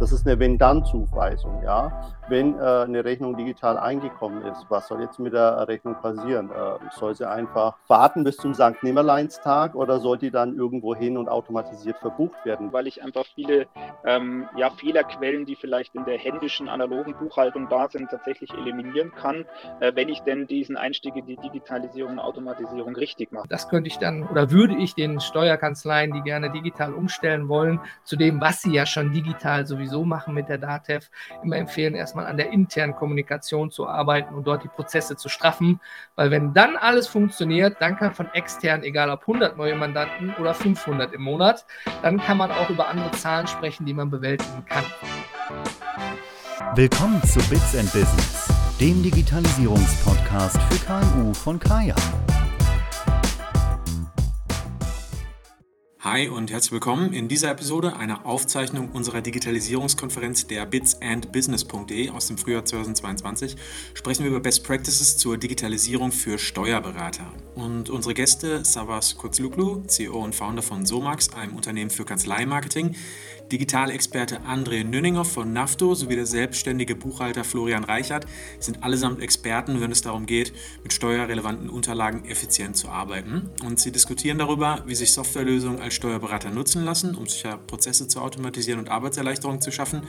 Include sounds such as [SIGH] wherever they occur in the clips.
Das ist eine Wenn-Dann-Zuweisung. Ja? Wenn äh, eine Rechnung digital eingekommen ist, was soll jetzt mit der Rechnung passieren? Äh, soll sie einfach warten bis zum St. Nimmerleinstag oder soll die dann irgendwo hin und automatisiert verbucht werden? Weil ich einfach viele ähm, ja, Fehlerquellen, die vielleicht in der händischen, analogen Buchhaltung da sind, tatsächlich eliminieren kann, äh, wenn ich denn diesen Einstieg in die Digitalisierung und Automatisierung richtig mache. Das könnte ich dann oder würde ich den Steuerkanzleien, die gerne digital umstellen wollen, zu dem, was sie ja schon digital sowieso machen mit der DATEV, immer empfehlen, erstmal an der internen Kommunikation zu arbeiten und dort die Prozesse zu straffen. Weil wenn dann alles funktioniert, dann kann von extern, egal ob 100 neue Mandanten oder 500 im Monat, dann kann man auch über andere Zahlen sprechen, die man bewältigen kann. Willkommen zu Bits and Business, dem Digitalisierungspodcast für KMU von Kaya. Hi und herzlich willkommen in dieser Episode einer Aufzeichnung unserer Digitalisierungskonferenz der bitsandbusiness.de aus dem Frühjahr 2022 sprechen wir über Best Practices zur Digitalisierung für Steuerberater. Und unsere Gäste Savas Kurzluklu, CEO und Founder von Somax, einem Unternehmen für Kanzleimarketing, Digitalexperte André Nünninger von NAFTO sowie der selbstständige Buchhalter Florian Reichert sind allesamt Experten, wenn es darum geht, mit steuerrelevanten Unterlagen effizient zu arbeiten. Und sie diskutieren darüber, wie sich Softwarelösungen als Steuerberater nutzen lassen, um sicher Prozesse zu automatisieren und Arbeitserleichterungen zu schaffen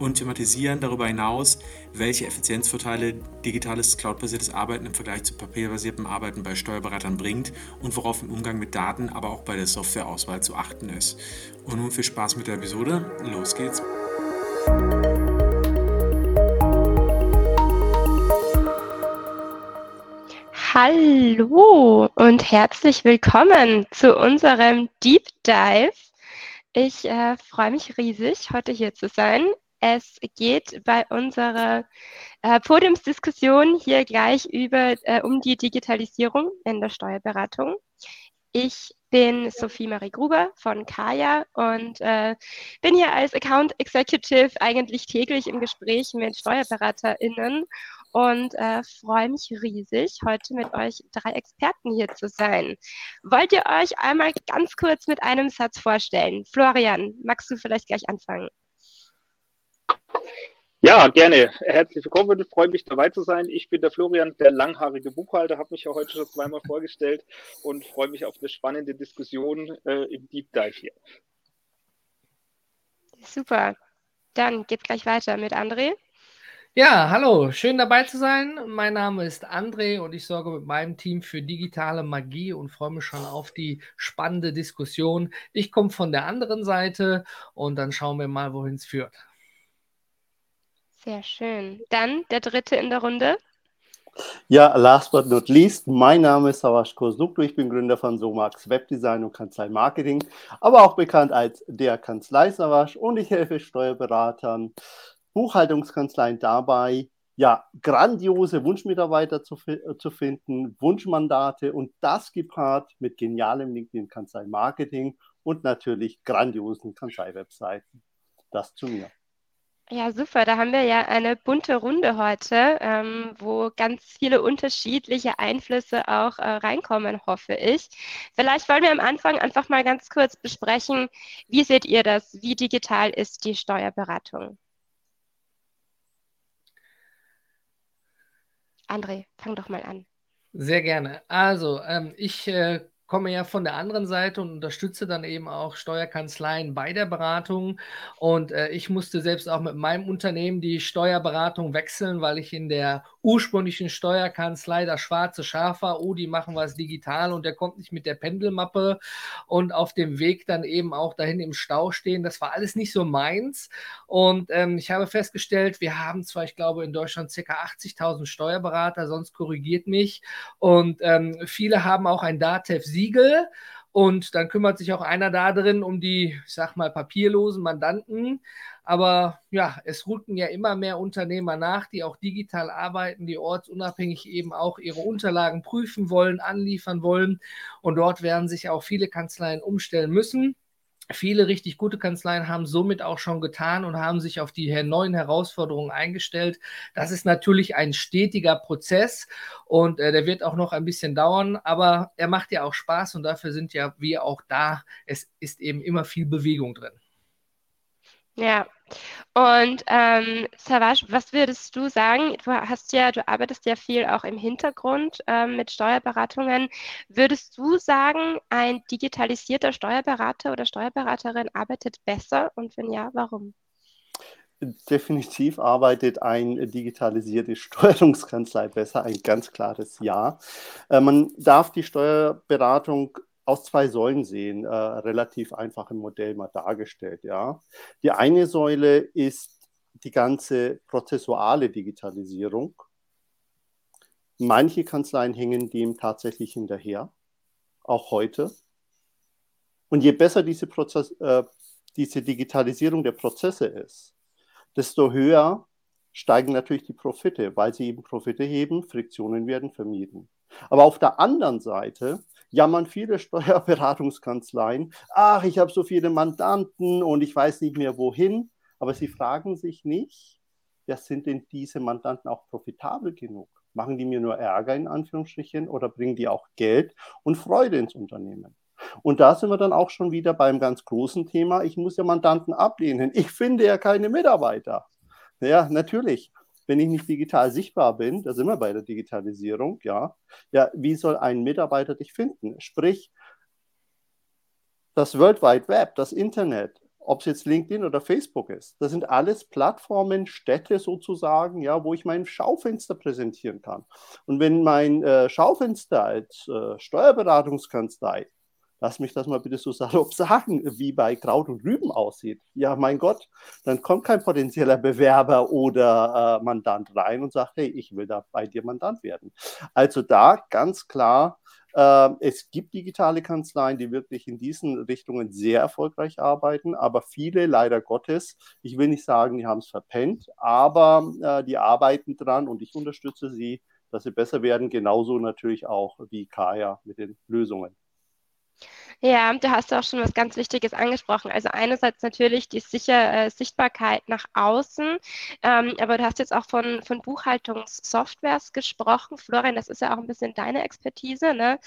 und thematisieren darüber hinaus, welche Effizienzvorteile digitales cloudbasiertes Arbeiten im Vergleich zu papierbasiertem Arbeiten bei Steuerberatern bringt und worauf im Umgang mit Daten, aber auch bei der Softwareauswahl zu achten ist. Und nun viel Spaß mit der Episode. Los geht's. Hallo und herzlich willkommen zu unserem Deep Dive. Ich äh, freue mich riesig, heute hier zu sein. Es geht bei unserer äh, Podiumsdiskussion hier gleich über, äh, um die Digitalisierung in der Steuerberatung. Ich bin Sophie Marie Gruber von Kaya und äh, bin hier als Account Executive eigentlich täglich im Gespräch mit SteuerberaterInnen und äh, freue mich riesig, heute mit euch drei Experten hier zu sein. Wollt ihr euch einmal ganz kurz mit einem Satz vorstellen? Florian, magst du vielleicht gleich anfangen? Ja, gerne. Herzlich willkommen. Ich freue mich dabei zu sein. Ich bin der Florian, der langhaarige Buchhalter, habe mich ja heute schon zweimal vorgestellt und freue mich auf eine spannende Diskussion äh, im Deep Dive hier. Super. Dann geht's gleich weiter mit André. Ja, hallo, schön dabei zu sein. Mein Name ist André und ich sorge mit meinem Team für digitale Magie und freue mich schon auf die spannende Diskussion. Ich komme von der anderen Seite und dann schauen wir mal, wohin es führt. Sehr schön. Dann der dritte in der Runde. Ja, last but not least, mein Name ist Savash Kosnuklu, ich bin Gründer von Somax Webdesign und Kanzlei Marketing, aber auch bekannt als der Kanzlei Savash und ich helfe Steuerberatern, Buchhaltungskanzleien dabei, ja, grandiose Wunschmitarbeiter zu, zu finden, Wunschmandate und das gepaart mit genialem LinkedIn Kanzlei Marketing und natürlich grandiosen Kanzlei-Webseiten. Das zu mir. Ja, super. Da haben wir ja eine bunte Runde heute, ähm, wo ganz viele unterschiedliche Einflüsse auch äh, reinkommen, hoffe ich. Vielleicht wollen wir am Anfang einfach mal ganz kurz besprechen, wie seht ihr das? Wie digital ist die Steuerberatung? André, fang doch mal an. Sehr gerne. Also, ähm, ich äh, komme ja von der anderen Seite und unterstütze dann eben auch Steuerkanzleien bei der Beratung. Und äh, ich musste selbst auch mit meinem Unternehmen die Steuerberatung wechseln, weil ich in der ursprünglichen Steuerkanzlei das schwarze Schaf war. Oh, die machen was digital und der kommt nicht mit der Pendelmappe und auf dem Weg dann eben auch dahin im Stau stehen. Das war alles nicht so meins. Und ähm, ich habe festgestellt, wir haben zwar, ich glaube, in Deutschland ca. 80.000 Steuerberater, sonst korrigiert mich. Und ähm, viele haben auch ein DATEV 7 Siegel. Und dann kümmert sich auch einer da drin um die, ich sag mal, papierlosen Mandanten. Aber ja, es rücken ja immer mehr Unternehmer nach, die auch digital arbeiten, die ortsunabhängig eben auch ihre Unterlagen prüfen wollen, anliefern wollen. Und dort werden sich auch viele Kanzleien umstellen müssen. Viele richtig gute Kanzleien haben somit auch schon getan und haben sich auf die neuen Herausforderungen eingestellt. Das ist natürlich ein stetiger Prozess und äh, der wird auch noch ein bisschen dauern, aber er macht ja auch Spaß und dafür sind ja wir auch da. Es ist eben immer viel Bewegung drin. Ja, Und ähm, Savage, was würdest du sagen? Du hast ja, du arbeitest ja viel auch im Hintergrund ähm, mit Steuerberatungen. Würdest du sagen, ein digitalisierter Steuerberater oder Steuerberaterin arbeitet besser? Und wenn ja, warum? Definitiv arbeitet eine digitalisierte [LAUGHS] Steuerungskanzlei besser, ein ganz klares Ja. Äh, man darf die Steuerberatung aus zwei Säulen sehen, äh, relativ einfach im Modell mal dargestellt. Ja. Die eine Säule ist die ganze prozessuale Digitalisierung. Manche Kanzleien hängen dem tatsächlich hinterher, auch heute. Und je besser diese, Prozess, äh, diese Digitalisierung der Prozesse ist, desto höher steigen natürlich die Profite, weil sie eben Profite heben, Friktionen werden vermieden. Aber auf der anderen Seite jammern viele [LAUGHS] Steuerberatungskanzleien, ach, ich habe so viele Mandanten und ich weiß nicht mehr wohin, aber sie fragen sich nicht, ja, sind denn diese Mandanten auch profitabel genug? Machen die mir nur Ärger in Anführungsstrichen oder bringen die auch Geld und Freude ins Unternehmen? Und da sind wir dann auch schon wieder beim ganz großen Thema. Ich muss ja Mandanten ablehnen. Ich finde ja keine Mitarbeiter. Ja, natürlich. Wenn ich nicht digital sichtbar bin, da sind wir bei der Digitalisierung, ja, ja, wie soll ein Mitarbeiter dich finden? Sprich, das World Wide Web, das Internet, ob es jetzt LinkedIn oder Facebook ist, das sind alles Plattformen, Städte sozusagen, ja, wo ich mein Schaufenster präsentieren kann. Und wenn mein äh, Schaufenster als äh, Steuerberatungskanzlei lass mich das mal bitte so [LAUGHS] salopp sagen, wie bei Kraut und Rüben aussieht. Ja, mein Gott, dann kommt kein potenzieller Bewerber oder äh, Mandant rein und sagt, hey, ich will da bei dir Mandant werden. Also da ganz klar, äh, es gibt digitale Kanzleien, die wirklich in diesen Richtungen sehr erfolgreich arbeiten, aber viele, leider Gottes, ich will nicht sagen, die haben es verpennt, aber äh, die arbeiten dran und ich unterstütze sie, dass sie besser werden, genauso natürlich auch wie Kaya mit den Lösungen. Ja, du hast auch schon was ganz Wichtiges angesprochen. Also einerseits natürlich die sicher, äh, Sichtbarkeit nach außen, ähm, aber du hast jetzt auch von, von Buchhaltungssoftwares gesprochen. Florian, das ist ja auch ein bisschen deine Expertise. Ne?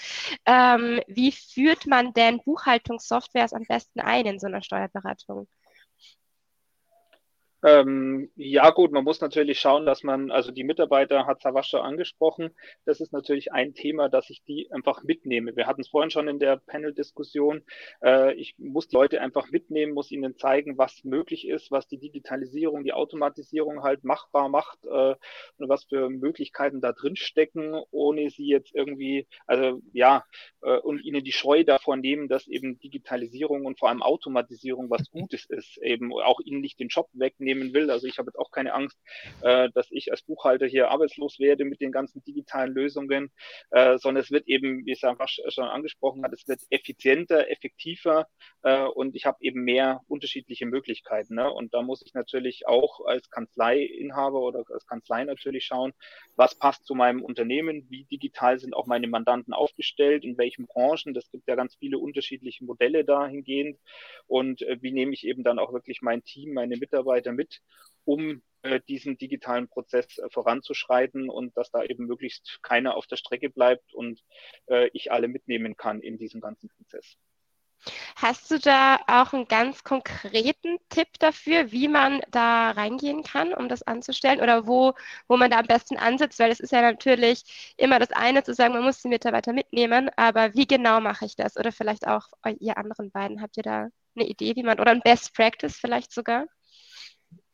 Ähm, wie führt man denn Buchhaltungssoftwares am besten ein in so einer Steuerberatung? Ähm, ja gut, man muss natürlich schauen, dass man, also die Mitarbeiter hat Savasche angesprochen, das ist natürlich ein Thema, dass ich die einfach mitnehme. Wir hatten es vorhin schon in der Panel-Diskussion. Äh, ich muss die Leute einfach mitnehmen, muss ihnen zeigen, was möglich ist, was die Digitalisierung, die Automatisierung halt machbar macht äh, und was für Möglichkeiten da drin stecken, ohne sie jetzt irgendwie, also ja, äh, und ihnen die Scheu davor nehmen, dass eben Digitalisierung und vor allem Automatisierung was [LAUGHS] Gutes ist, eben auch ihnen nicht den Job wegnehmen nehmen will. Also ich habe jetzt auch keine Angst, äh, dass ich als Buchhalter hier arbeitslos werde mit den ganzen digitalen Lösungen, äh, sondern es wird eben, wie es ja schon angesprochen hat, es wird effizienter, effektiver äh, und ich habe eben mehr unterschiedliche Möglichkeiten. Ne? Und da muss ich natürlich auch als Kanzleiinhaber oder als Kanzlei natürlich schauen, was passt zu meinem Unternehmen, wie digital sind auch meine Mandanten aufgestellt, in welchen Branchen. Das gibt ja ganz viele unterschiedliche Modelle dahingehend. Und äh, wie nehme ich eben dann auch wirklich mein Team, meine Mitarbeiter mit mit, um äh, diesen digitalen Prozess äh, voranzuschreiten und dass da eben möglichst keiner auf der Strecke bleibt und äh, ich alle mitnehmen kann in diesem ganzen Prozess. Hast du da auch einen ganz konkreten Tipp dafür, wie man da reingehen kann, um das anzustellen oder wo, wo man da am besten ansetzt? Weil es ist ja natürlich immer das eine zu sagen, man muss die Mitarbeiter mitnehmen, aber wie genau mache ich das? Oder vielleicht auch ihr anderen beiden, habt ihr da eine Idee, wie man, oder ein Best Practice vielleicht sogar?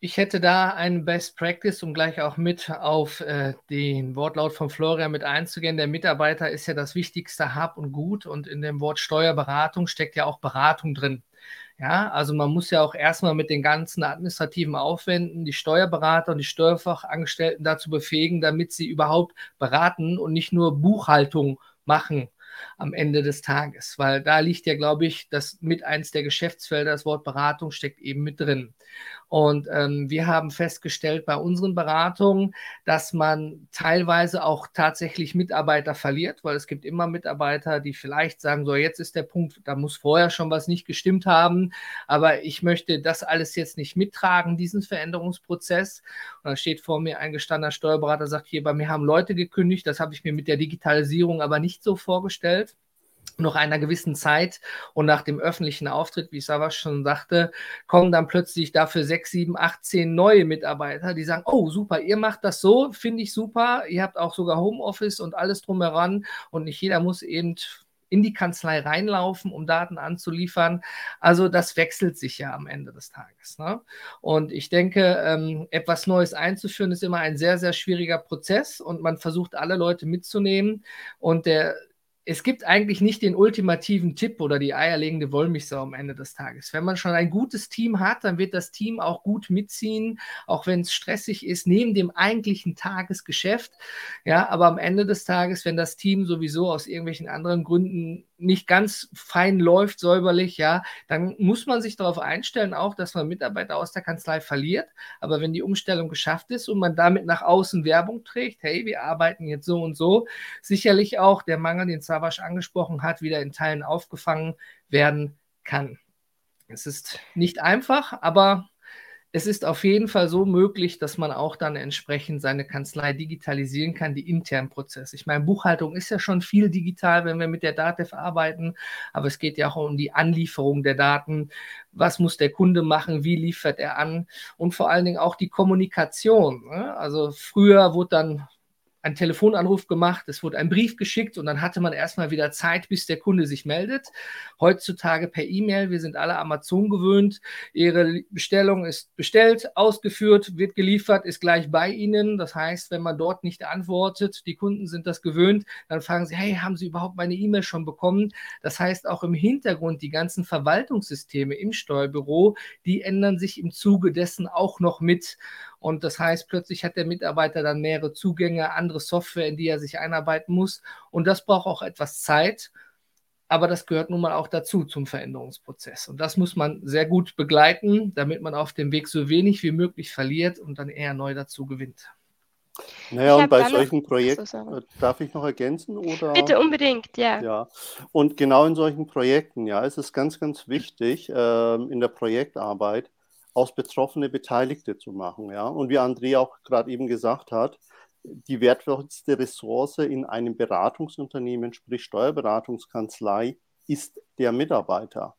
Ich hätte da ein Best Practice, um gleich auch mit auf äh, den Wortlaut von Florian mit einzugehen. Der Mitarbeiter ist ja das wichtigste Hab und Gut und in dem Wort Steuerberatung steckt ja auch Beratung drin. Ja, also man muss ja auch erstmal mit den ganzen administrativen Aufwänden die Steuerberater und die Steuerfachangestellten dazu befähigen, damit sie überhaupt beraten und nicht nur Buchhaltung machen am Ende des Tages, weil da liegt ja, glaube ich, das mit eins der Geschäftsfelder, das Wort Beratung steckt eben mit drin. Und ähm, wir haben festgestellt bei unseren Beratungen, dass man teilweise auch tatsächlich Mitarbeiter verliert, weil es gibt immer Mitarbeiter, die vielleicht sagen, so jetzt ist der Punkt, da muss vorher schon was nicht gestimmt haben, aber ich möchte das alles jetzt nicht mittragen, diesen Veränderungsprozess. Und da steht vor mir ein gestandener Steuerberater, sagt hier, bei mir haben Leute gekündigt, das habe ich mir mit der Digitalisierung aber nicht so vorgestellt. Noch einer gewissen Zeit und nach dem öffentlichen Auftritt, wie Savas schon sagte, kommen dann plötzlich dafür sechs, sieben, acht, zehn neue Mitarbeiter, die sagen, oh super, ihr macht das so, finde ich super, ihr habt auch sogar Homeoffice und alles drumheran und nicht jeder muss eben in die Kanzlei reinlaufen, um Daten anzuliefern. Also das wechselt sich ja am Ende des Tages. Ne? Und ich denke, ähm, etwas Neues einzuführen ist immer ein sehr, sehr schwieriger Prozess und man versucht alle Leute mitzunehmen. Und der es gibt eigentlich nicht den ultimativen Tipp oder die eierlegende Wollmilchsau am Ende des Tages. Wenn man schon ein gutes Team hat, dann wird das Team auch gut mitziehen, auch wenn es stressig ist, neben dem eigentlichen Tagesgeschäft. Ja, aber am Ende des Tages, wenn das Team sowieso aus irgendwelchen anderen Gründen nicht ganz fein läuft, säuberlich, ja, dann muss man sich darauf einstellen, auch, dass man Mitarbeiter aus der Kanzlei verliert. Aber wenn die Umstellung geschafft ist und man damit nach außen Werbung trägt, hey, wir arbeiten jetzt so und so, sicherlich auch der Mangel, den Savasch angesprochen hat, wieder in Teilen aufgefangen werden kann. Es ist nicht einfach, aber es ist auf jeden Fall so möglich, dass man auch dann entsprechend seine Kanzlei digitalisieren kann, die internen Prozesse. Ich meine, Buchhaltung ist ja schon viel digital, wenn wir mit der DATEV arbeiten, aber es geht ja auch um die Anlieferung der Daten. Was muss der Kunde machen? Wie liefert er an? Und vor allen Dingen auch die Kommunikation. Ne? Also früher wurde dann ein Telefonanruf gemacht, es wurde ein Brief geschickt und dann hatte man erstmal wieder Zeit, bis der Kunde sich meldet. Heutzutage per E-Mail, wir sind alle Amazon gewöhnt. Ihre Bestellung ist bestellt, ausgeführt, wird geliefert, ist gleich bei Ihnen. Das heißt, wenn man dort nicht antwortet, die Kunden sind das gewöhnt, dann fragen sie, hey, haben Sie überhaupt meine E-Mail schon bekommen? Das heißt, auch im Hintergrund die ganzen Verwaltungssysteme im Steuerbüro, die ändern sich im Zuge dessen auch noch mit. Und das heißt, plötzlich hat der Mitarbeiter dann mehrere Zugänge, andere Software, in die er sich einarbeiten muss. Und das braucht auch etwas Zeit. Aber das gehört nun mal auch dazu zum Veränderungsprozess. Und das muss man sehr gut begleiten, damit man auf dem Weg so wenig wie möglich verliert und dann eher neu dazu gewinnt. Naja, und bei solchen Projekten, äh, darf ich noch ergänzen? Oder? Bitte unbedingt, ja. Ja, und genau in solchen Projekten, ja, ist es ganz, ganz wichtig, äh, in der Projektarbeit, aus Betroffene Beteiligte zu machen. Ja? Und wie André auch gerade eben gesagt hat, die wertvollste Ressource in einem Beratungsunternehmen, sprich Steuerberatungskanzlei, ist der Mitarbeiter.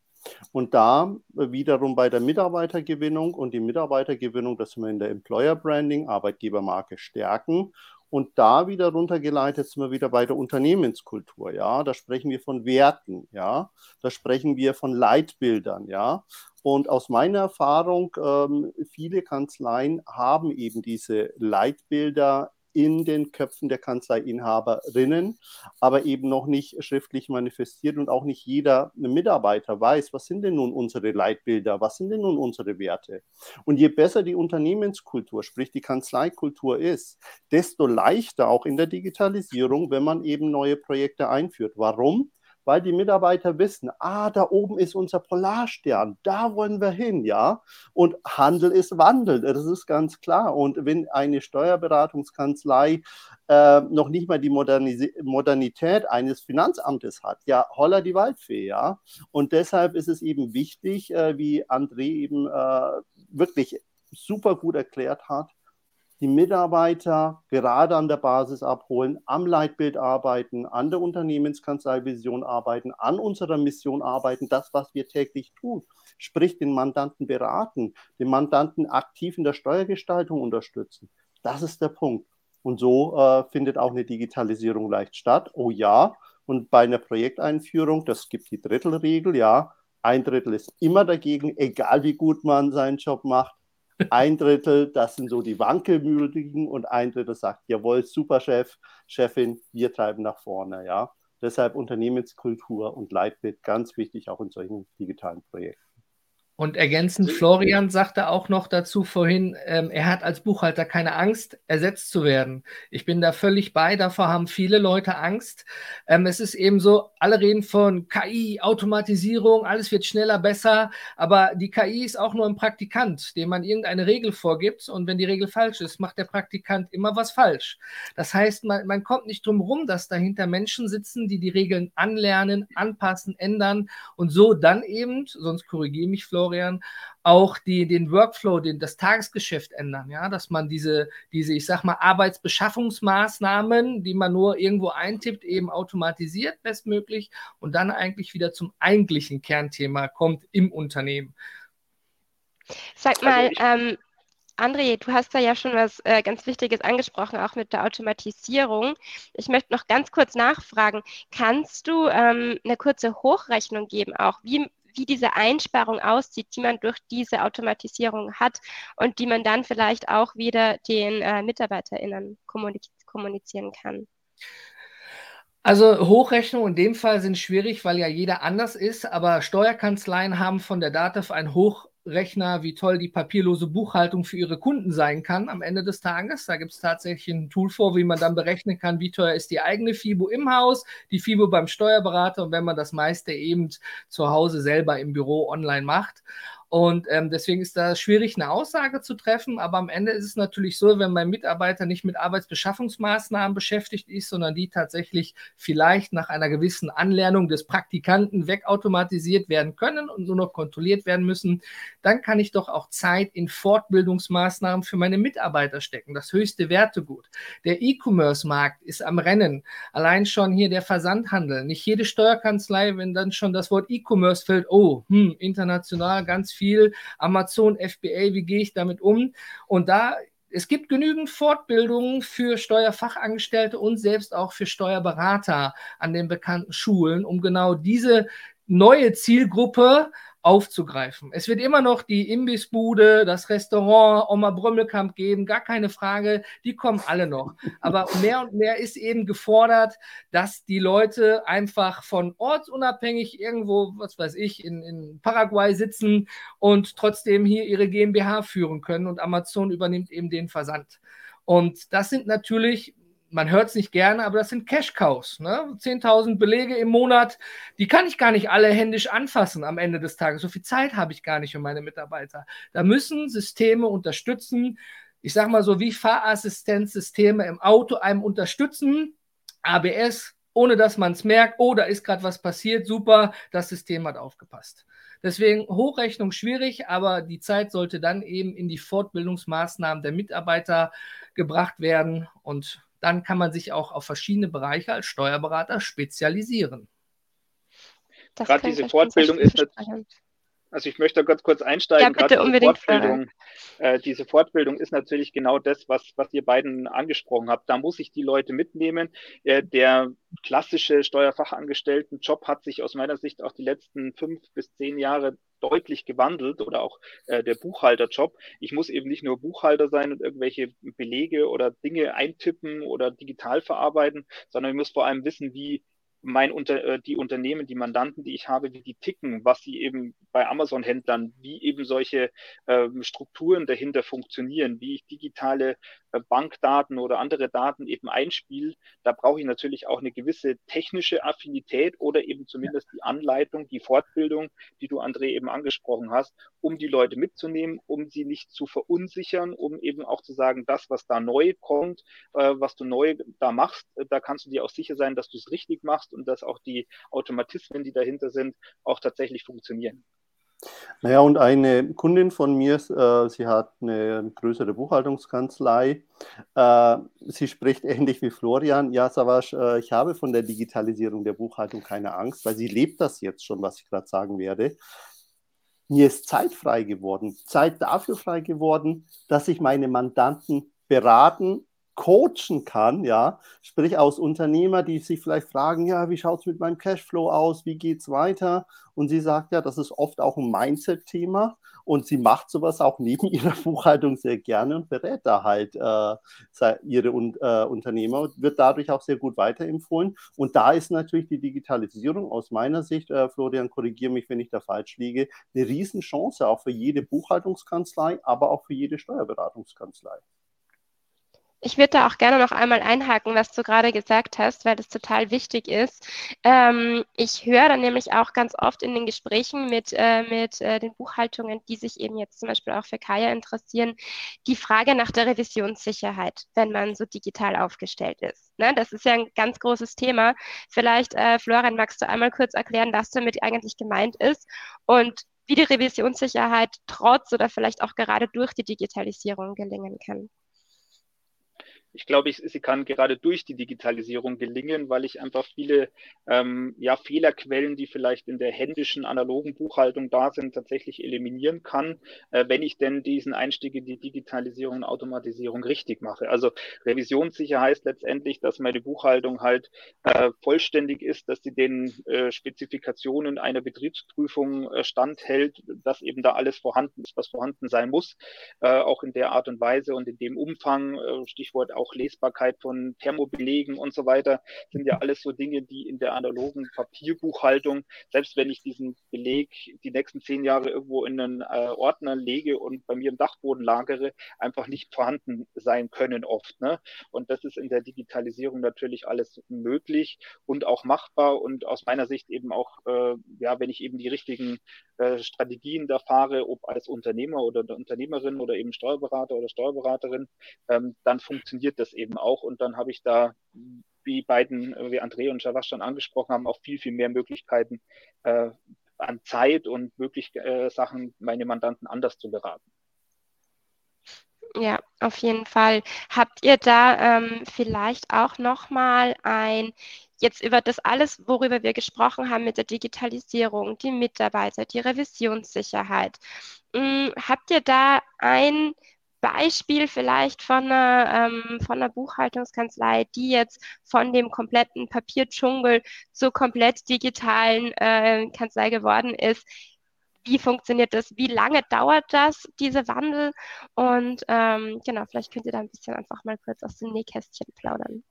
Und da wiederum bei der Mitarbeitergewinnung und die Mitarbeitergewinnung, das wir in der Employer Branding, Arbeitgebermarke stärken. Und da wieder runtergeleitet sind wir wieder bei der Unternehmenskultur, ja. Da sprechen wir von Werten, ja. Da sprechen wir von Leitbildern, ja. Und aus meiner Erfahrung, ähm, viele Kanzleien haben eben diese Leitbilder in den Köpfen der Kanzleiinhaberinnen, aber eben noch nicht schriftlich manifestiert und auch nicht jeder Mitarbeiter weiß, was sind denn nun unsere Leitbilder, was sind denn nun unsere Werte. Und je besser die Unternehmenskultur, sprich die Kanzleikultur ist, desto leichter auch in der Digitalisierung, wenn man eben neue Projekte einführt. Warum? Weil die Mitarbeiter wissen, ah, da oben ist unser Polarstern, da wollen wir hin, ja. Und Handel ist Wandel, das ist ganz klar. Und wenn eine Steuerberatungskanzlei äh, noch nicht mal die Modernis Modernität eines Finanzamtes hat, ja, holla die Waldfee, ja. Und deshalb ist es eben wichtig, äh, wie André eben äh, wirklich super gut erklärt hat, die Mitarbeiter gerade an der Basis abholen, am Leitbild arbeiten, an der Unternehmenskanzleivision arbeiten, an unserer Mission arbeiten, das, was wir täglich tun. Sprich, den Mandanten beraten, den Mandanten aktiv in der Steuergestaltung unterstützen. Das ist der Punkt. Und so äh, findet auch eine Digitalisierung leicht statt. Oh ja. Und bei einer Projekteinführung, das gibt die Drittelregel, ja. Ein Drittel ist immer dagegen, egal wie gut man seinen Job macht. Ein Drittel, das sind so die Wankelmütigen und ein Drittel sagt, jawohl, super Chef, Chefin, wir treiben nach vorne, ja. Deshalb Unternehmenskultur und Leitbild ganz wichtig auch in solchen digitalen Projekten. Und ergänzend, Florian sagte auch noch dazu vorhin, ähm, er hat als Buchhalter keine Angst, ersetzt zu werden. Ich bin da völlig bei, davor haben viele Leute Angst. Ähm, es ist eben so, alle reden von KI, Automatisierung, alles wird schneller, besser, aber die KI ist auch nur ein Praktikant, dem man irgendeine Regel vorgibt und wenn die Regel falsch ist, macht der Praktikant immer was falsch. Das heißt, man, man kommt nicht drum rum, dass dahinter Menschen sitzen, die die Regeln anlernen, anpassen, ändern und so dann eben, sonst korrigiere mich Florian, Florian, auch die, den Workflow, den, das Tagesgeschäft ändern, ja, dass man diese, diese, ich sag mal, Arbeitsbeschaffungsmaßnahmen, die man nur irgendwo eintippt, eben automatisiert bestmöglich und dann eigentlich wieder zum eigentlichen Kernthema kommt im Unternehmen. Sag mal, also ähm, André, du hast da ja schon was äh, ganz Wichtiges angesprochen, auch mit der Automatisierung. Ich möchte noch ganz kurz nachfragen, kannst du ähm, eine kurze Hochrechnung geben, auch wie, wie diese Einsparung aussieht, die man durch diese Automatisierung hat und die man dann vielleicht auch wieder den äh, MitarbeiterInnen kommunizieren kann? Also Hochrechnungen in dem Fall sind schwierig, weil ja jeder anders ist, aber Steuerkanzleien haben von der DATEV ein Hoch Rechner, wie toll die papierlose Buchhaltung für ihre Kunden sein kann am Ende des Tages. Da gibt es tatsächlich ein Tool vor, wie man dann berechnen kann, wie teuer ist die eigene FIBO im Haus, die FIBO beim Steuerberater und wenn man das meiste eben zu Hause selber im Büro online macht. Und ähm, deswegen ist da schwierig, eine Aussage zu treffen. Aber am Ende ist es natürlich so, wenn mein Mitarbeiter nicht mit Arbeitsbeschaffungsmaßnahmen beschäftigt ist, sondern die tatsächlich vielleicht nach einer gewissen Anlernung des Praktikanten wegautomatisiert werden können und nur noch kontrolliert werden müssen, dann kann ich doch auch Zeit in Fortbildungsmaßnahmen für meine Mitarbeiter stecken. Das höchste Wertegut. Der E-Commerce-Markt ist am Rennen. Allein schon hier der Versandhandel. Nicht jede Steuerkanzlei, wenn dann schon das Wort E-Commerce fällt, oh, hm, international ganz viel Amazon FBA, wie gehe ich damit um? Und da es gibt genügend Fortbildungen für Steuerfachangestellte und selbst auch für Steuerberater an den bekannten Schulen, um genau diese neue Zielgruppe aufzugreifen. Es wird immer noch die Imbissbude, das Restaurant, Oma Brümmelkamp geben, gar keine Frage, die kommen alle noch. Aber mehr und mehr ist eben gefordert, dass die Leute einfach von ortsunabhängig irgendwo, was weiß ich, in, in Paraguay sitzen und trotzdem hier ihre GmbH führen können und Amazon übernimmt eben den Versand. Und das sind natürlich man hört es nicht gerne, aber das sind Cash-Cows. Ne? 10.000 Belege im Monat, die kann ich gar nicht alle händisch anfassen am Ende des Tages. So viel Zeit habe ich gar nicht für meine Mitarbeiter. Da müssen Systeme unterstützen. Ich sage mal so wie Fahrassistenzsysteme im Auto einem unterstützen. ABS, ohne dass man es merkt, oh, da ist gerade was passiert, super, das System hat aufgepasst. Deswegen Hochrechnung schwierig, aber die Zeit sollte dann eben in die Fortbildungsmaßnahmen der Mitarbeiter gebracht werden und dann kann man sich auch auf verschiedene Bereiche als Steuerberater spezialisieren. Gerade diese Fortbildung ist natürlich. Also ich möchte ganz kurz einsteigen. Ja, bitte unbedingt. Fortbildung, äh, diese Fortbildung ist natürlich genau das, was, was ihr beiden angesprochen habt. Da muss ich die Leute mitnehmen. Äh, der klassische Steuerfachangestelltenjob hat sich aus meiner Sicht auch die letzten fünf bis zehn Jahre deutlich gewandelt oder auch äh, der Buchhalterjob. Ich muss eben nicht nur Buchhalter sein und irgendwelche Belege oder Dinge eintippen oder digital verarbeiten, sondern ich muss vor allem wissen, wie mein unter, äh, die Unternehmen, die Mandanten, die ich habe, wie die ticken, was sie eben bei Amazon-Händlern, wie eben solche ähm, Strukturen dahinter funktionieren, wie ich digitale äh, Bankdaten oder andere Daten eben einspiele, da brauche ich natürlich auch eine gewisse technische Affinität oder eben zumindest die Anleitung, die Fortbildung, die du, André, eben angesprochen hast, um die Leute mitzunehmen, um sie nicht zu verunsichern, um eben auch zu sagen, das, was da neu kommt, äh, was du neu da machst, äh, da kannst du dir auch sicher sein, dass du es richtig machst und dass auch die Automatismen, die dahinter sind, auch tatsächlich funktionieren. Naja, und eine Kundin von mir, äh, sie hat eine größere Buchhaltungskanzlei. Äh, sie spricht ähnlich wie Florian. Ja, Savasch, äh, ich habe von der Digitalisierung der Buchhaltung keine Angst, weil sie lebt das jetzt schon, was ich gerade sagen werde. Mir ist Zeit frei geworden, Zeit dafür frei geworden, dass ich meine Mandanten beraten coachen kann, ja, sprich aus Unternehmer, die sich vielleicht fragen, ja, wie schaut es mit meinem Cashflow aus, wie geht es weiter? Und sie sagt ja, das ist oft auch ein Mindset-Thema und sie macht sowas auch neben [LAUGHS] ihrer Buchhaltung sehr gerne und berät da halt äh, ihre äh, Unternehmer und wird dadurch auch sehr gut weiterempfohlen. Und da ist natürlich die Digitalisierung aus meiner Sicht, äh, Florian, korrigiere mich, wenn ich da falsch liege, eine Riesenchance auch für jede Buchhaltungskanzlei, aber auch für jede Steuerberatungskanzlei. Ich würde da auch gerne noch einmal einhaken, was du gerade gesagt hast, weil das total wichtig ist. Ähm, ich höre dann nämlich auch ganz oft in den Gesprächen mit, äh, mit äh, den Buchhaltungen, die sich eben jetzt zum Beispiel auch für Kaya interessieren, die Frage nach der Revisionssicherheit, wenn man so digital aufgestellt ist. Ne? Das ist ja ein ganz großes Thema. Vielleicht, äh, Florian, magst du einmal kurz erklären, was damit eigentlich gemeint ist und wie die Revisionssicherheit trotz oder vielleicht auch gerade durch die Digitalisierung gelingen kann ich glaube, ich, sie kann gerade durch die Digitalisierung gelingen, weil ich einfach viele ähm, ja, Fehlerquellen, die vielleicht in der händischen, analogen Buchhaltung da sind, tatsächlich eliminieren kann, äh, wenn ich denn diesen Einstieg in die Digitalisierung und Automatisierung richtig mache. Also Revisionssicher heißt letztendlich, dass meine Buchhaltung halt äh, vollständig ist, dass sie den äh, Spezifikationen einer Betriebsprüfung äh, standhält, dass eben da alles vorhanden ist, was vorhanden sein muss, äh, auch in der Art und Weise und in dem Umfang, äh, Stichwort auch Lesbarkeit von Thermobelegen und so weiter, sind ja alles so Dinge, die in der analogen Papierbuchhaltung, selbst wenn ich diesen Beleg die nächsten zehn Jahre irgendwo in einen äh, Ordner lege und bei mir im Dachboden lagere, einfach nicht vorhanden sein können oft. Ne? Und das ist in der Digitalisierung natürlich alles möglich und auch machbar und aus meiner Sicht eben auch, äh, ja, wenn ich eben die richtigen äh, Strategien da fahre, ob als Unternehmer oder Unternehmerin oder eben Steuerberater oder Steuerberaterin, ähm, dann funktioniert das eben auch. Und dann habe ich da, wie beiden, wie André und Javash schon angesprochen haben, auch viel, viel mehr Möglichkeiten äh, an Zeit und möglich äh, Sachen, meine Mandanten anders zu beraten. Ja, auf jeden Fall. Habt ihr da ähm, vielleicht auch nochmal ein, jetzt über das alles, worüber wir gesprochen haben mit der Digitalisierung, die Mitarbeiter, die Revisionssicherheit, mh, hm, habt ihr da ein Beispiel vielleicht von einer, ähm, von einer Buchhaltungskanzlei, die jetzt von dem kompletten Papierdschungel zur komplett digitalen äh, Kanzlei geworden ist. Wie funktioniert das? Wie lange dauert das, diese Wandel? Und ähm, genau, vielleicht könnt ihr da ein bisschen einfach mal kurz aus dem Nähkästchen plaudern.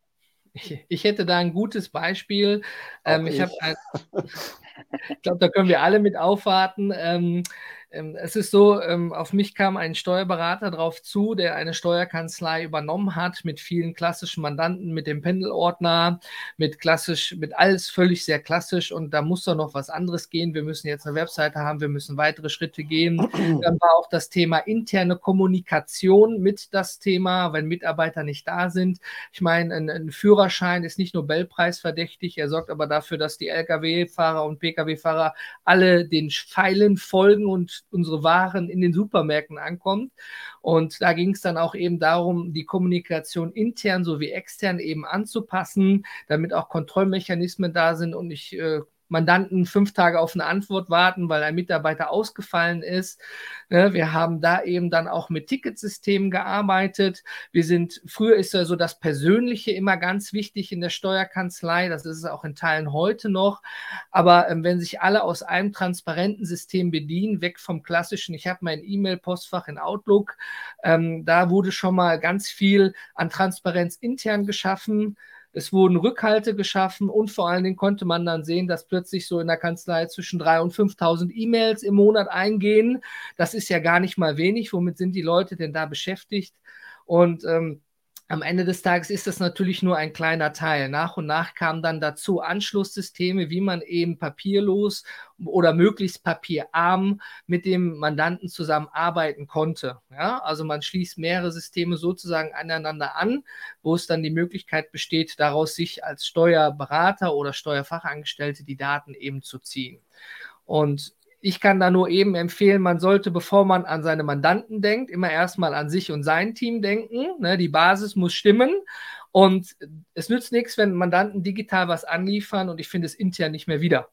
Ich, ich hätte da ein gutes Beispiel. Ähm, ich, ich. [LAUGHS] ich glaube, da können wir alle mit aufwarten. Ähm, ähm, es ist so, ähm, auf mich kam ein Steuerberater drauf zu, der eine Steuerkanzlei übernommen hat mit vielen klassischen Mandanten, mit dem Pendelordner, mit klassisch, mit alles völlig sehr klassisch und da muss doch noch was anderes gehen. Wir müssen jetzt eine Webseite haben, wir müssen weitere Schritte gehen. [CLEARS THROAT] Dann war auch das Thema interne Kommunikation mit das Thema, wenn Mitarbeiter nicht da sind. Ich meine, ein, ein Führerschein ist nicht Nobelpreis verdächtig, er sorgt aber dafür, dass die Lkw-Fahrer und Pkw-Fahrer alle den Pfeilen folgen und unsere Waren in den Supermärkten ankommt. Und da ging es dann auch eben darum, die Kommunikation intern sowie extern eben anzupassen, damit auch Kontrollmechanismen da sind und ich äh, Mandanten fünf Tage auf eine Antwort warten, weil ein Mitarbeiter ausgefallen ist. Ne, wir haben da eben dann auch mit Ticketsystemen gearbeitet. Wir sind, früher ist ja so das Persönliche immer ganz wichtig in der Steuerkanzlei. Das ist es auch in Teilen heute noch. Aber ähm, wenn sich alle aus einem transparenten System bedienen, weg vom klassischen, ich habe mein E-Mail-Postfach in Outlook, ähm, da wurde schon mal ganz viel an Transparenz intern geschaffen. Es wurden Rückhalte geschaffen und vor allen Dingen konnte man dann sehen, dass plötzlich so in der Kanzlei zwischen 3.000 und 5.000 E-Mails im Monat eingehen. Das ist ja gar nicht mal wenig. Womit sind die Leute denn da beschäftigt? Und ähm, am Ende des Tages ist das natürlich nur ein kleiner Teil. Nach und nach kamen dann dazu Anschlusssysteme, wie man eben papierlos oder möglichst papierarm mit dem Mandanten zusammenarbeiten konnte. Ja, also man schließt mehrere Systeme sozusagen aneinander an, wo es dann die Möglichkeit besteht, daraus sich als Steuerberater oder Steuerfachangestellte die Daten eben zu ziehen. Und ich kann da nur eben empfehlen, man sollte, bevor man an seine Mandanten denkt, immer erstmal an sich und sein Team denken. Ne, die Basis muss stimmen. Und es nützt nichts, wenn Mandanten digital was anliefern und ich finde es intern nicht mehr wieder.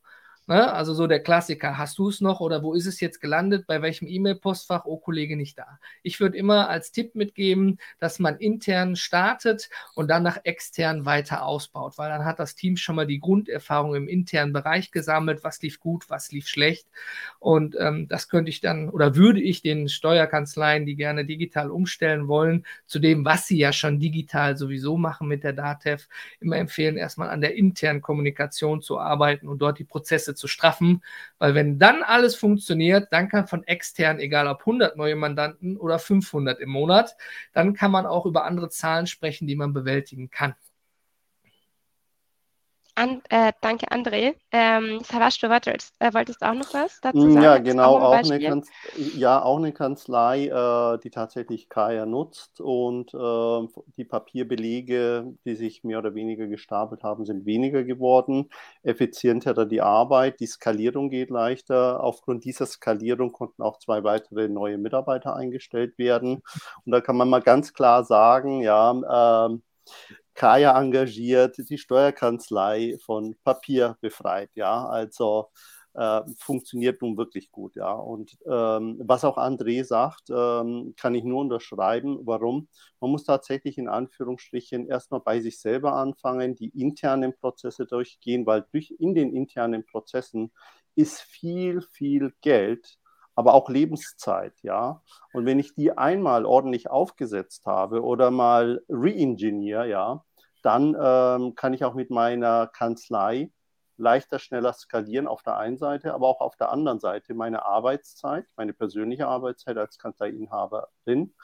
Ne? Also so der Klassiker, hast du es noch oder wo ist es jetzt gelandet, bei welchem E-Mail-Postfach, oh Kollege nicht da. Ich würde immer als Tipp mitgeben, dass man intern startet und dann nach extern weiter ausbaut, weil dann hat das Team schon mal die Grunderfahrung im internen Bereich gesammelt, was lief gut, was lief schlecht? Und ähm, das könnte ich dann oder würde ich den Steuerkanzleien, die gerne digital umstellen wollen, zu dem, was sie ja schon digital sowieso machen mit der DATEV, immer empfehlen, erstmal an der internen Kommunikation zu arbeiten und dort die Prozesse zu straffen, weil wenn dann alles funktioniert, dann kann von extern, egal ob 100 neue Mandanten oder 500 im Monat, dann kann man auch über andere Zahlen sprechen, die man bewältigen kann. An, äh, danke, André. Ähm, Savasch, du wolltest, äh, wolltest auch noch was dazu Mm, sagen? Ja, genau, ein auch eine? Kanz ja, auch eine Kanzlei, äh, die tatsächlich Kaya nutzt und äh, die Papierbelege, die sich mehr oder weniger gestapelt haben, sind weniger geworden. Effizienter die Arbeit, die Skalierung geht leichter. Aufgrund dieser Skalierung konnten auch zwei weitere neue Mitarbeiter eingestellt werden. Und da kann man mal ganz klar sagen, ja, ähm, Kaya engagiert, die Steuerkanzlei von Papier befreit, ja, also äh, funktioniert nun wirklich gut, ja. Und ähm, was auch André sagt, ähm, kann ich nur unterschreiben. Warum? Man muss tatsächlich in Anführungsstrichen erstmal bei sich selber anfangen, die internen Prozesse durchgehen, weil durch in den internen Prozessen ist viel, viel Geld, aber auch Lebenszeit, ja. Und wenn ich die einmal ordentlich aufgesetzt habe oder mal re-engineer, ja, dann ähm, kann ich auch mit meiner Kanzlei leichter, schneller skalieren auf der einen Seite, aber auch auf der anderen Seite meine Arbeitszeit, meine persönliche Arbeitszeit als Kanzleiinhaberin,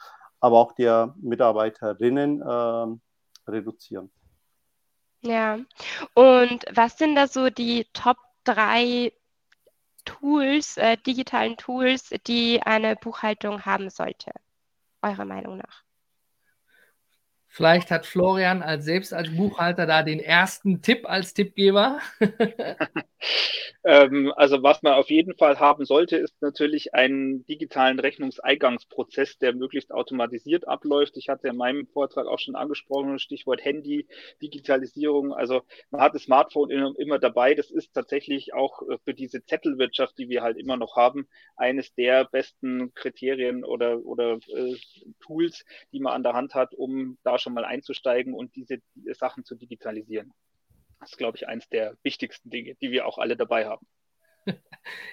aber auch der Mitarbeiterinnen ähm, reduzieren. Ja. Und was sind da so die Top drei Tools, äh, digitalen Tools, die eine Buchhaltung haben sollte, eurer Meinung nach? Vielleicht hat Florian als selbst als Buchhalter da den ersten Tipp als Tippgeber. [LAUGHS] Ähm, also was man auf jeden Fall haben sollte, ist natürlich einen digitalen Rechnungseingangsprozess, der möglichst automatisiert abläuft. Ich hatte in meinem Vortrag auch schon angesprochen, Stichwort Handy, Digitalisierung. Also man hat das Smartphone immer, dabei. Das ist tatsächlich auch äh, für diese Zettelwirtschaft, die wir halt immer noch haben, eines der besten Kriterien oder, oder äh, Tools, die man an der Hand hat, um da schon mal einzusteigen und diese Sachen zu digitalisieren. Das ist, glaube ich, eines der wichtigsten Dinge, die wir auch alle dabei haben.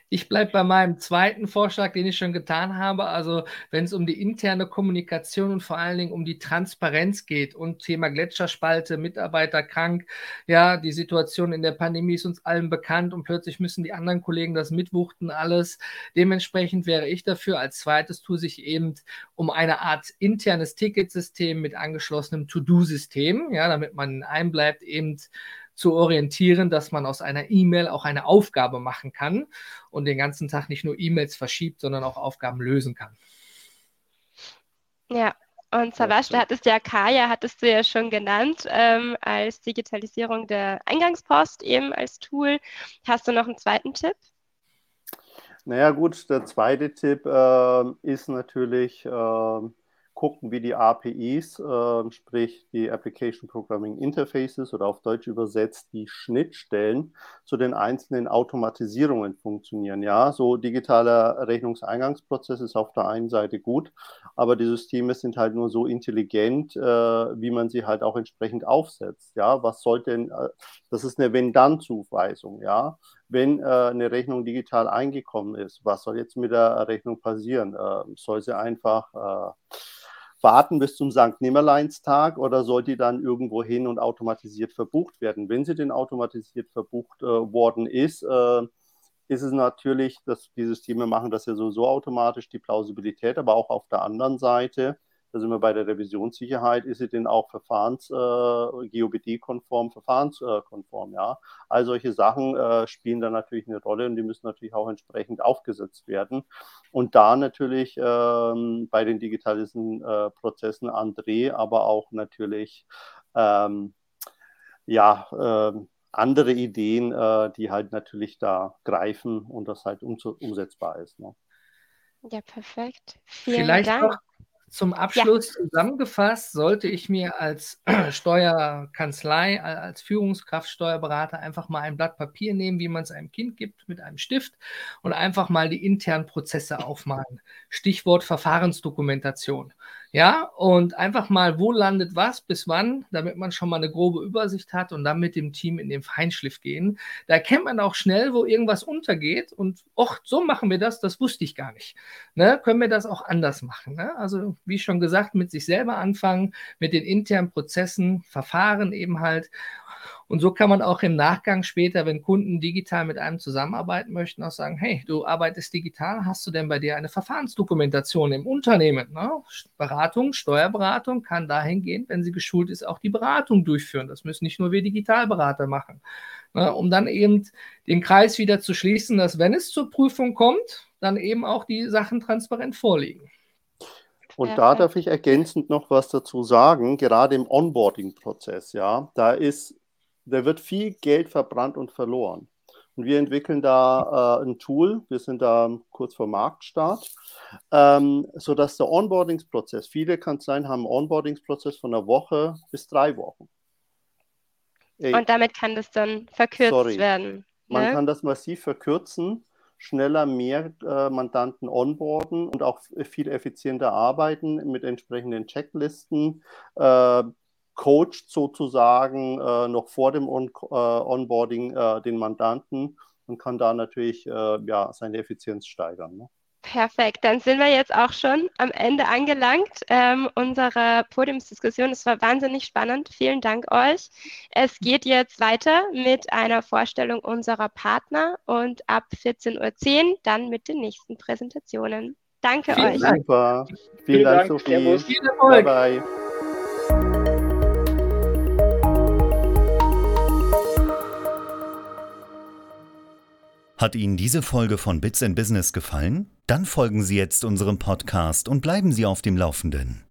Ich bleibe bei meinem zweiten Vorschlag, den ich schon getan habe. Also wenn es um die interne Kommunikation und vor allen Dingen um die Transparenz geht und Thema Gletscherspalte, Mitarbeiter krank, ja, die Situation in der Pandemie ist uns allen bekannt und plötzlich müssen die anderen Kollegen das mitwuchten, alles. Dementsprechend wäre ich dafür, als zweites Tool sich eben um eine Art internes Ticketsystem mit angeschlossenem To-Do-System, ja, damit man in einem bleibt, eben zu orientieren, dass man aus einer E-Mail auch eine Aufgabe machen kann und den ganzen Tag nicht nur E-Mails verschiebt, sondern auch Aufgaben lösen kann. Ja, und Savasch, du hattest ja Kaya, hattest du ja schon genannt, ähm, als Digitalisierung der Eingangspost eben als Tool. Hast du noch einen zweiten Tipp? Naja gut, der zweite Tipp äh, ist natürlich äh, gucken, wie die APIs, äh, sprich die Application Programming Interfaces oder auf Deutsch übersetzt die Schnittstellen zu den einzelnen Automatisierungen funktionieren. Ja, so digitaler Rechnungseingangsprozess ist auf der einen Seite gut, aber die Systeme sind halt nur so intelligent, äh, wie man sie halt auch entsprechend aufsetzt. Ja, was sollte denn, äh, das ist eine Wenn-Dann-Zuweisung, ja wenn äh, eine Rechnung digital eingekommen ist, was soll jetzt mit der Rechnung passieren? Äh, soll sie einfach äh, warten bis zum St. Nimmerleinstag oder soll die dann irgendwo hin und automatisiert verbucht werden? Wenn sie denn automatisiert verbucht äh, worden ist, äh, ist es natürlich, dass die Systeme machen das ja sowieso automatisch, die Plausibilität, aber auch auf der anderen Seite da sind wir bei der Revisionssicherheit, ist sie denn auch verfahrens, äh, GOBD-konform, verfahrenskonform, ja. All solche Sachen äh, spielen da natürlich eine Rolle und die müssen natürlich auch entsprechend aufgesetzt werden. Und da natürlich ähm, bei den digitalischen äh, Prozessen André, aber auch natürlich ähm, ja, äh, andere Ideen, äh, die halt natürlich da greifen und das halt um, umsetzbar ist. Ne? Ja, perfekt. Vielen Vielleicht Dank. noch zum Abschluss ja. zusammengefasst, sollte ich mir als [CLEARS THROAT] Steuerkanzlei, als Führungskraft, Steuerberater einfach mal ein Blatt Papier nehmen, wie man es einem Kind gibt, mit einem Stift und einfach mal die internen Prozesse aufmalen. Stichwort Verfahrensdokumentation. Ja, und einfach mal, wo landet was, bis wann, damit man schon mal eine grobe Übersicht hat und dann mit dem Team in den Feinschliff gehen. Da erkennt man auch schnell, wo irgendwas untergeht und, ach, so machen wir das, das wusste ich gar nicht. Ne? Können wir das auch anders machen? Ne? Also, wie schon gesagt, mit sich selber anfangen, mit den internen Prozessen, Verfahren eben halt. Und so kann man auch im Nachgang später, wenn Kunden digital mit einem zusammenarbeiten möchten, auch sagen, hey, du arbeitest digital, hast du denn bei dir eine Verfahrensdokumentation im Unternehmen? Ne? Beratung, Steuerberatung kann dahin gehen, wenn sie geschult ist, auch die Beratung durchführen. Das müssen nicht nur wir Digitalberater machen. Ne? Um dann eben den Kreis wieder zu schließen, dass wenn es zur Prüfung kommt, dann eben auch die Sachen transparent vorliegen. Und da darf ich ergänzend noch was dazu sagen, gerade im Onboarding-Prozess, ja, da ist da wird viel Geld verbrannt und verloren. Und wir entwickeln da äh, ein Tool, wir sind da kurz vor Marktstart, ähm, sodass der Onboardingsprozess, viele Kanzleien haben einen Onboardingsprozess von einer Woche bis drei Wochen. Ey, und damit kann das dann verkürzt sorry. werden. Man ne? kann das massiv verkürzen, schneller mehr äh, Mandanten onboarden und auch viel effizienter arbeiten mit entsprechenden Checklisten, äh, coacht sozusagen äh, noch vor dem On äh, Onboarding äh, den Mandanten und kann da natürlich äh, ja, seine Effizienz steigern. Ne? Perfekt, dann sind wir jetzt auch schon am Ende angelangt ähm, unserer Podiumsdiskussion. Es war wahnsinnig spannend. Vielen Dank euch. Es geht jetzt weiter mit einer Vorstellung unserer Partner und ab 14.10 Uhr dann mit den nächsten Präsentationen. Danke Vielen euch. Dank. Super. Vielen, Vielen Dank, Dank Sophie. Viel Erfolg. Bye, bye. Hat Ihnen diese Folge von Bits in Business gefallen? Dann folgen Sie jetzt unserem Podcast und bleiben Sie auf dem Laufenden.